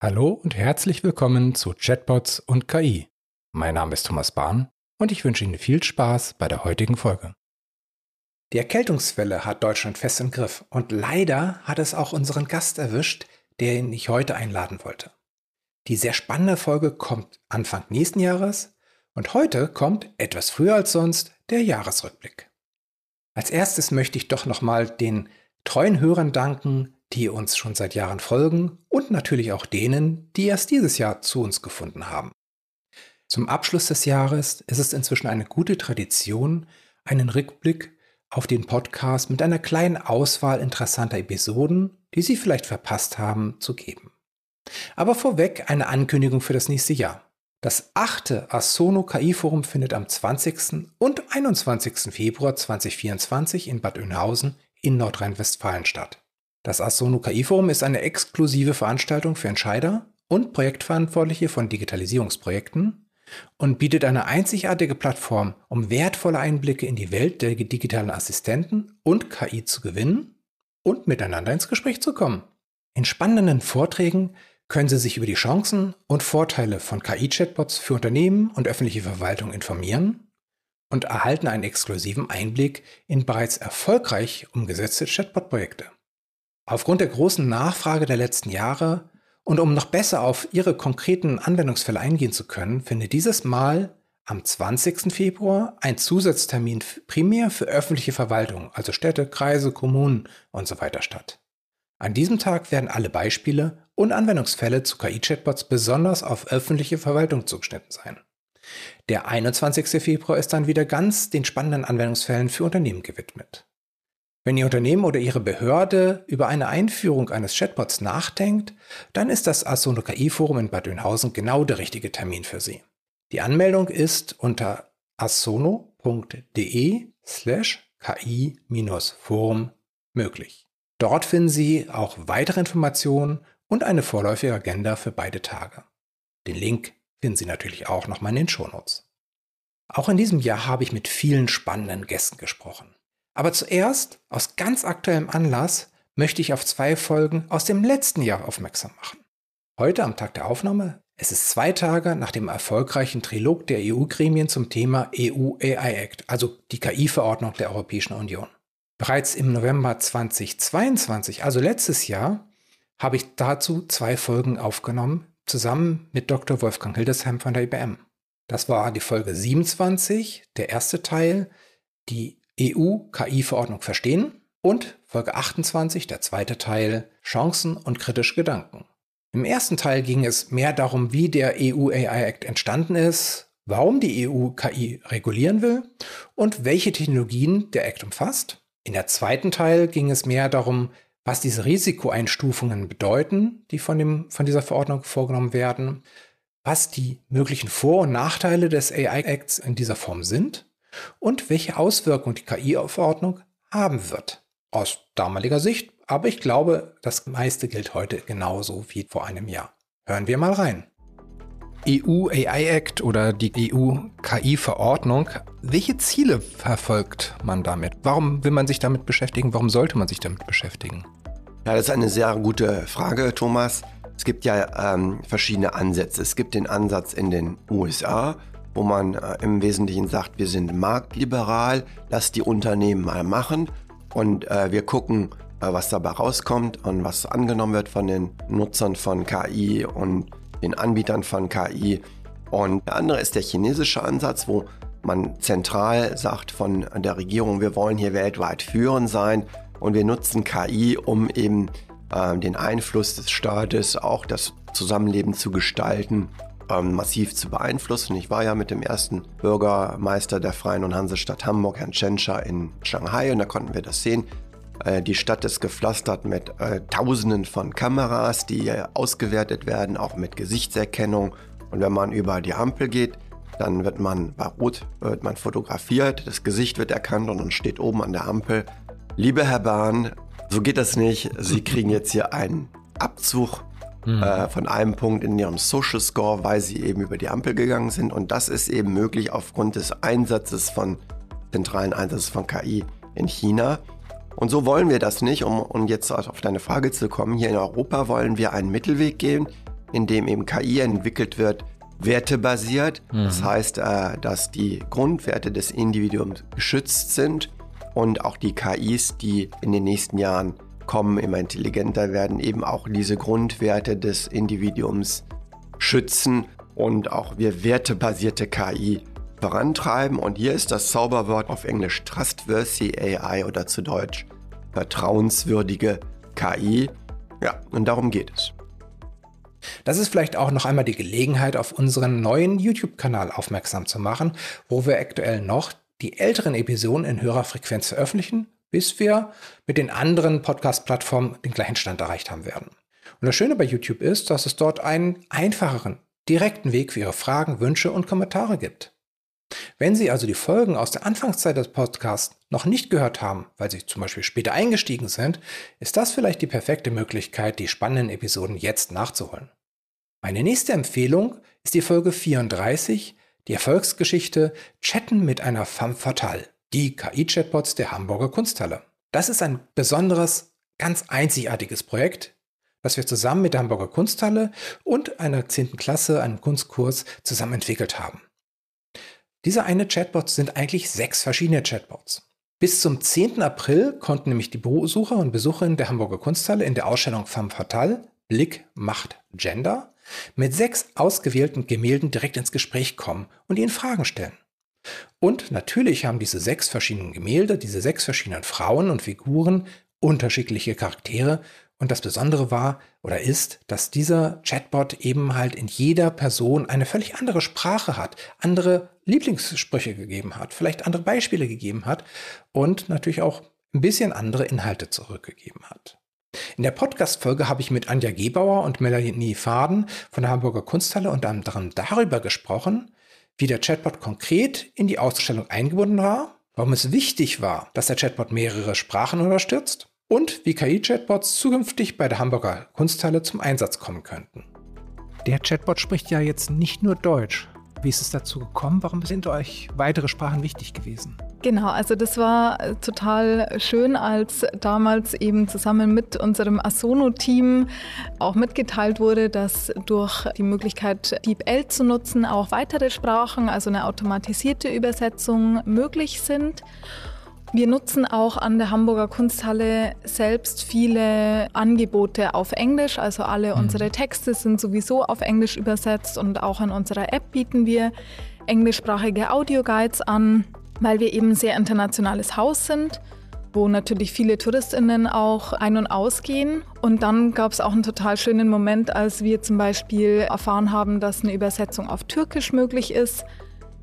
Hallo und herzlich willkommen zu Chatbots und KI. Mein Name ist Thomas Bahn und ich wünsche Ihnen viel Spaß bei der heutigen Folge. Die Erkältungswelle hat Deutschland fest im Griff und leider hat es auch unseren Gast erwischt, der ihn ich heute einladen wollte. Die sehr spannende Folge kommt Anfang nächsten Jahres und heute kommt etwas früher als sonst der Jahresrückblick. Als erstes möchte ich doch nochmal den treuen Hörern danken, die uns schon seit Jahren folgen und natürlich auch denen, die erst dieses Jahr zu uns gefunden haben. Zum Abschluss des Jahres ist es inzwischen eine gute Tradition, einen Rückblick auf den Podcast mit einer kleinen Auswahl interessanter Episoden, die Sie vielleicht verpasst haben, zu geben. Aber vorweg eine Ankündigung für das nächste Jahr. Das achte Asono KI Forum findet am 20. und 21. Februar 2024 in Bad Oeynhausen in Nordrhein-Westfalen statt. Das Asono KI Forum ist eine exklusive Veranstaltung für Entscheider und Projektverantwortliche von Digitalisierungsprojekten und bietet eine einzigartige Plattform, um wertvolle Einblicke in die Welt der digitalen Assistenten und KI zu gewinnen und miteinander ins Gespräch zu kommen. In spannenden Vorträgen können Sie sich über die Chancen und Vorteile von KI-Chatbots für Unternehmen und öffentliche Verwaltung informieren und erhalten einen exklusiven Einblick in bereits erfolgreich umgesetzte Chatbot-Projekte. Aufgrund der großen Nachfrage der letzten Jahre und um noch besser auf Ihre konkreten Anwendungsfälle eingehen zu können, findet dieses Mal am 20. Februar ein Zusatztermin primär für öffentliche Verwaltung, also Städte, Kreise, Kommunen und so weiter statt. An diesem Tag werden alle Beispiele und Anwendungsfälle zu KI-Chatbots besonders auf öffentliche Verwaltung zugeschnitten sein. Der 21. Februar ist dann wieder ganz den spannenden Anwendungsfällen für Unternehmen gewidmet. Wenn Ihr Unternehmen oder Ihre Behörde über eine Einführung eines Chatbots nachdenkt, dann ist das Asono KI Forum in Bad Oeynhausen genau der richtige Termin für Sie. Die Anmeldung ist unter asono.de slash ki-forum möglich. Dort finden Sie auch weitere Informationen und eine vorläufige Agenda für beide Tage. Den Link finden Sie natürlich auch nochmal in den Shownotes. Auch in diesem Jahr habe ich mit vielen spannenden Gästen gesprochen. Aber zuerst, aus ganz aktuellem Anlass, möchte ich auf zwei Folgen aus dem letzten Jahr aufmerksam machen. Heute am Tag der Aufnahme, es ist zwei Tage nach dem erfolgreichen Trilog der EU-Gremien zum Thema EU AI Act, also die KI-Verordnung der Europäischen Union. Bereits im November 2022, also letztes Jahr, habe ich dazu zwei Folgen aufgenommen, zusammen mit Dr. Wolfgang Hildesheim von der IBM. Das war die Folge 27, der erste Teil, die EU-KI-Verordnung verstehen und Folge 28, der zweite Teil, Chancen und kritische Gedanken. Im ersten Teil ging es mehr darum, wie der EU-AI-Act entstanden ist, warum die EU KI regulieren will und welche Technologien der Act umfasst. In der zweiten Teil ging es mehr darum, was diese Risikoeinstufungen bedeuten, die von, dem, von dieser Verordnung vorgenommen werden, was die möglichen Vor- und Nachteile des AI-Acts in dieser Form sind und welche Auswirkungen die KI-Verordnung haben wird. Aus damaliger Sicht, aber ich glaube, das meiste gilt heute genauso wie vor einem Jahr. Hören wir mal rein. EU AI Act oder die EU KI-Verordnung. Welche Ziele verfolgt man damit? Warum will man sich damit beschäftigen? Warum sollte man sich damit beschäftigen? Ja, das ist eine sehr gute Frage, Thomas. Es gibt ja ähm, verschiedene Ansätze. Es gibt den Ansatz in den USA, wo man äh, im Wesentlichen sagt, wir sind marktliberal, lass die Unternehmen mal machen und äh, wir gucken, äh, was dabei rauskommt und was angenommen wird von den Nutzern von KI und den Anbietern von KI. Und der andere ist der chinesische Ansatz, wo man zentral sagt von der Regierung, wir wollen hier weltweit führend sein und wir nutzen KI, um eben äh, den Einfluss des Staates, auch das Zusammenleben zu gestalten ähm, massiv zu beeinflussen. Ich war ja mit dem ersten Bürgermeister der Freien und Hansestadt Hamburg, Herrn Tschentscher, in Shanghai und da konnten wir das sehen. Äh, die Stadt ist gepflastert mit äh, Tausenden von Kameras, die äh, ausgewertet werden, auch mit Gesichtserkennung. Und wenn man über die Ampel geht, dann wird man bei Rot wird man fotografiert, das Gesicht wird erkannt und dann steht oben an der Ampel, liebe Herr Bahn, so geht das nicht. Sie kriegen jetzt hier einen Abzug mhm. äh, von einem Punkt in ihrem Social Score, weil sie eben über die Ampel gegangen sind. Und das ist eben möglich aufgrund des Einsatzes von zentralen Einsatzes von KI in China. Und so wollen wir das nicht, um, um jetzt auf deine Frage zu kommen. Hier in Europa wollen wir einen Mittelweg gehen. in dem eben KI entwickelt wird, wertebasiert. Mhm. Das heißt, äh, dass die Grundwerte des Individuums geschützt sind und auch die KIs, die in den nächsten Jahren kommen, immer intelligenter werden, eben auch diese Grundwerte des Individuums schützen und auch wir wertebasierte KI vorantreiben. Und hier ist das Zauberwort auf Englisch Trustworthy AI oder zu Deutsch vertrauenswürdige KI. Ja, und darum geht es. Das ist vielleicht auch noch einmal die Gelegenheit, auf unseren neuen YouTube-Kanal aufmerksam zu machen, wo wir aktuell noch die älteren Episoden in höherer Frequenz veröffentlichen, bis wir mit den anderen Podcast-Plattformen den gleichen Stand erreicht haben werden. Und das Schöne bei YouTube ist, dass es dort einen einfacheren, direkten Weg für Ihre Fragen, Wünsche und Kommentare gibt. Wenn Sie also die Folgen aus der Anfangszeit des Podcasts noch nicht gehört haben, weil Sie zum Beispiel später eingestiegen sind, ist das vielleicht die perfekte Möglichkeit, die spannenden Episoden jetzt nachzuholen. Meine nächste Empfehlung ist die Folge 34, die Erfolgsgeschichte Chatten mit einer femme fatale, die KI-Chatbots der Hamburger Kunsthalle. Das ist ein besonderes, ganz einzigartiges Projekt, das wir zusammen mit der Hamburger Kunsthalle und einer 10. Klasse, einem Kunstkurs, zusammen entwickelt haben. Diese eine Chatbot sind eigentlich sechs verschiedene Chatbots. Bis zum 10. April konnten nämlich die Besucher und Besucherinnen der Hamburger Kunsthalle in der Ausstellung Femme Fatale Blick, Macht, Gender mit sechs ausgewählten Gemälden direkt ins Gespräch kommen und ihnen Fragen stellen. Und natürlich haben diese sechs verschiedenen Gemälde, diese sechs verschiedenen Frauen und Figuren unterschiedliche Charaktere und das Besondere war oder ist, dass dieser Chatbot eben halt in jeder Person eine völlig andere Sprache hat, andere Lieblingssprüche gegeben hat, vielleicht andere Beispiele gegeben hat und natürlich auch ein bisschen andere Inhalte zurückgegeben hat. In der Podcast-Folge habe ich mit Anja Gebauer und Melanie Faden von der Hamburger Kunsthalle unter anderem darüber gesprochen, wie der Chatbot konkret in die Ausstellung eingebunden war, warum es wichtig war, dass der Chatbot mehrere Sprachen unterstützt und wie KI-Chatbots zukünftig bei der Hamburger Kunsthalle zum Einsatz kommen könnten. Der Chatbot spricht ja jetzt nicht nur Deutsch. Wie ist es dazu gekommen? Warum sind euch weitere Sprachen wichtig gewesen? Genau, also das war äh, total schön, als damals eben zusammen mit unserem Asono-Team auch mitgeteilt wurde, dass durch die Möglichkeit, DeepL zu nutzen, auch weitere Sprachen, also eine automatisierte Übersetzung möglich sind. Wir nutzen auch an der Hamburger Kunsthalle selbst viele Angebote auf Englisch. Also alle mhm. unsere Texte sind sowieso auf Englisch übersetzt und auch in unserer App bieten wir englischsprachige Audioguides an, weil wir eben ein sehr internationales Haus sind wo natürlich viele Touristinnen auch ein- und ausgehen. Und dann gab es auch einen total schönen Moment, als wir zum Beispiel erfahren haben, dass eine Übersetzung auf Türkisch möglich ist.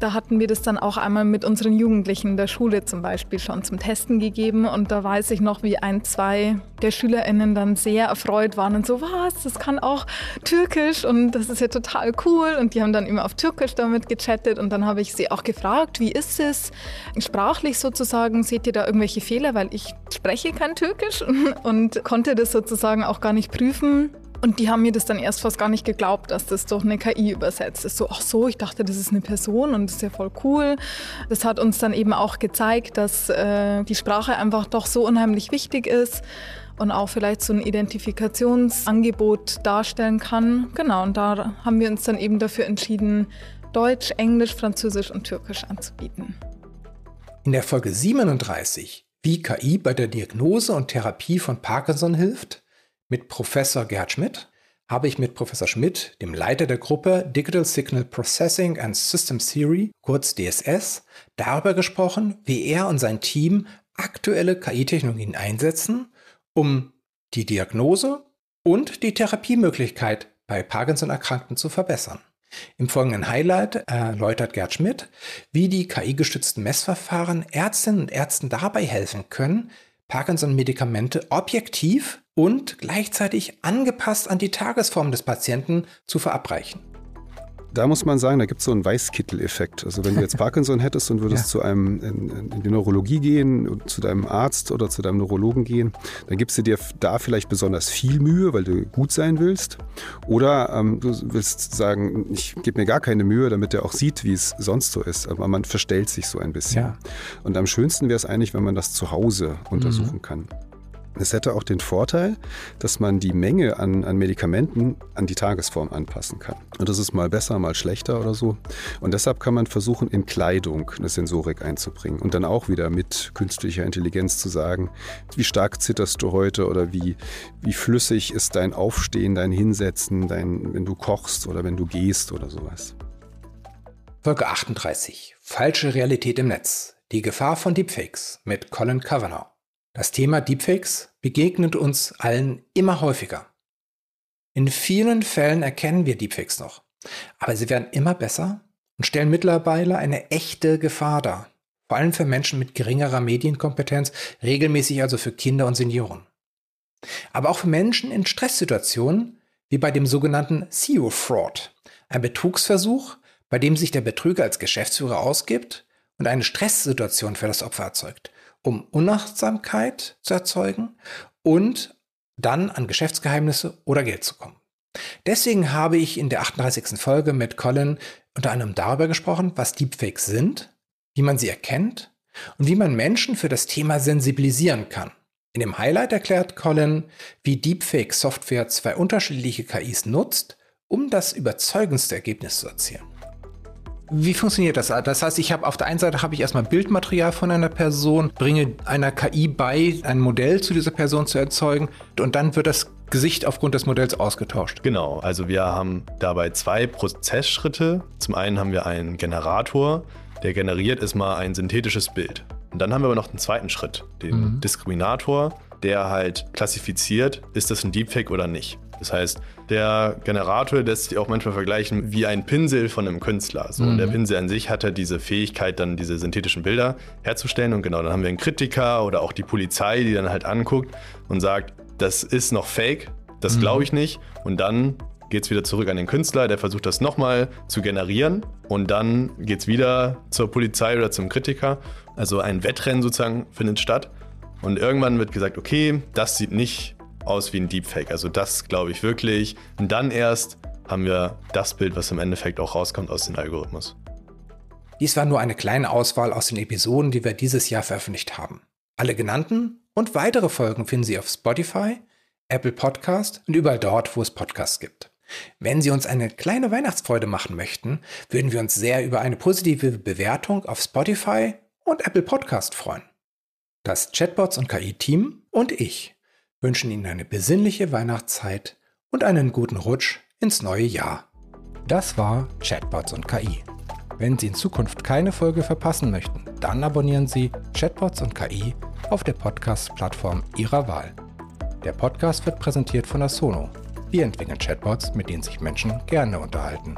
Da hatten wir das dann auch einmal mit unseren Jugendlichen in der Schule zum Beispiel schon zum Testen gegeben. Und da weiß ich noch, wie ein, zwei der SchülerInnen dann sehr erfreut waren und so, was, das kann auch Türkisch und das ist ja total cool. Und die haben dann immer auf Türkisch damit gechattet. Und dann habe ich sie auch gefragt, wie ist es sprachlich sozusagen? Seht ihr da irgendwelche Fehler? Weil ich spreche kein Türkisch und konnte das sozusagen auch gar nicht prüfen. Und die haben mir das dann erst fast gar nicht geglaubt, dass das doch eine KI übersetzt ist. So, ach so, ich dachte, das ist eine Person und das ist ja voll cool. Das hat uns dann eben auch gezeigt, dass äh, die Sprache einfach doch so unheimlich wichtig ist und auch vielleicht so ein Identifikationsangebot darstellen kann. Genau, und da haben wir uns dann eben dafür entschieden, Deutsch, Englisch, Französisch und Türkisch anzubieten. In der Folge 37, wie KI bei der Diagnose und Therapie von Parkinson hilft, mit Professor Gerhard Schmidt habe ich mit Professor Schmidt, dem Leiter der Gruppe Digital Signal Processing and System Theory, kurz DSS, darüber gesprochen, wie er und sein Team aktuelle KI-Technologien einsetzen, um die Diagnose und die Therapiemöglichkeit bei Parkinson-Erkrankten zu verbessern. Im folgenden Highlight erläutert Gerd Schmidt, wie die KI-gestützten Messverfahren Ärztinnen und Ärzten dabei helfen können, Parkinson-Medikamente objektiv und gleichzeitig angepasst an die Tagesform des Patienten zu verabreichen. Da muss man sagen, da gibt es so einen Weißkittel-Effekt. Also wenn du jetzt Parkinson hättest und würdest ja. zu einem in, in, die Neurologie gehen, zu deinem Arzt oder zu deinem Neurologen gehen, dann gibst du dir da vielleicht besonders viel Mühe, weil du gut sein willst. Oder ähm, du willst sagen, ich gebe mir gar keine Mühe, damit er auch sieht, wie es sonst so ist. Aber man verstellt sich so ein bisschen. Ja. Und am schönsten wäre es eigentlich, wenn man das zu Hause untersuchen mhm. kann. Es hätte auch den Vorteil, dass man die Menge an, an Medikamenten an die Tagesform anpassen kann. Und das ist mal besser, mal schlechter oder so. Und deshalb kann man versuchen, in Kleidung eine Sensorik einzubringen und dann auch wieder mit künstlicher Intelligenz zu sagen, wie stark zitterst du heute oder wie, wie flüssig ist dein Aufstehen, dein Hinsetzen, dein, wenn du kochst oder wenn du gehst oder sowas. Folge 38. Falsche Realität im Netz. Die Gefahr von Deepfakes mit Colin Kavanagh. Das Thema Deepfakes begegnet uns allen immer häufiger. In vielen Fällen erkennen wir Deepfakes noch, aber sie werden immer besser und stellen mittlerweile eine echte Gefahr dar. Vor allem für Menschen mit geringerer Medienkompetenz, regelmäßig also für Kinder und Senioren. Aber auch für Menschen in Stresssituationen, wie bei dem sogenannten CEO Fraud, ein Betrugsversuch, bei dem sich der Betrüger als Geschäftsführer ausgibt und eine Stresssituation für das Opfer erzeugt, um Unachtsamkeit zu erzeugen und dann an Geschäftsgeheimnisse oder Geld zu kommen. Deswegen habe ich in der 38. Folge mit Colin unter anderem darüber gesprochen, was Deepfakes sind, wie man sie erkennt und wie man Menschen für das Thema sensibilisieren kann. In dem Highlight erklärt Colin, wie Deepfake-Software zwei unterschiedliche KIs nutzt, um das überzeugendste Ergebnis zu erzielen. Wie funktioniert das? Das heißt, ich habe auf der einen Seite habe ich erstmal Bildmaterial von einer Person, bringe einer KI bei, ein Modell zu dieser Person zu erzeugen und dann wird das Gesicht aufgrund des Modells ausgetauscht. Genau, also wir haben dabei zwei Prozessschritte. Zum einen haben wir einen Generator, der generiert erstmal ein synthetisches Bild. Und dann haben wir aber noch einen zweiten Schritt, den mhm. Diskriminator, der halt klassifiziert, ist das ein Deepfake oder nicht. Das heißt, der Generator lässt sich auch manchmal vergleichen wie ein Pinsel von einem Künstler. So. Mhm. Und der mhm. Pinsel an sich hat ja diese Fähigkeit, dann diese synthetischen Bilder herzustellen. Und genau, dann haben wir einen Kritiker oder auch die Polizei, die dann halt anguckt und sagt, das ist noch fake, das mhm. glaube ich nicht. Und dann geht es wieder zurück an den Künstler, der versucht das nochmal zu generieren. Und dann geht es wieder zur Polizei oder zum Kritiker. Also ein Wettrennen sozusagen findet statt. Und irgendwann wird gesagt, okay, das sieht nicht aus wie ein Deepfake. Also das glaube ich wirklich. Und dann erst haben wir das Bild, was im Endeffekt auch rauskommt aus dem Algorithmus. Dies war nur eine kleine Auswahl aus den Episoden, die wir dieses Jahr veröffentlicht haben. Alle genannten und weitere Folgen finden Sie auf Spotify, Apple Podcast und überall dort, wo es Podcasts gibt. Wenn Sie uns eine kleine Weihnachtsfreude machen möchten, würden wir uns sehr über eine positive Bewertung auf Spotify und Apple Podcast freuen. Das Chatbots und KI-Team und ich wünschen Ihnen eine besinnliche Weihnachtszeit und einen guten Rutsch ins neue Jahr. Das war Chatbots und KI. Wenn Sie in Zukunft keine Folge verpassen möchten, dann abonnieren Sie Chatbots und KI auf der Podcast-Plattform Ihrer Wahl. Der Podcast wird präsentiert von Asono. Wir entwickeln Chatbots, mit denen sich Menschen gerne unterhalten.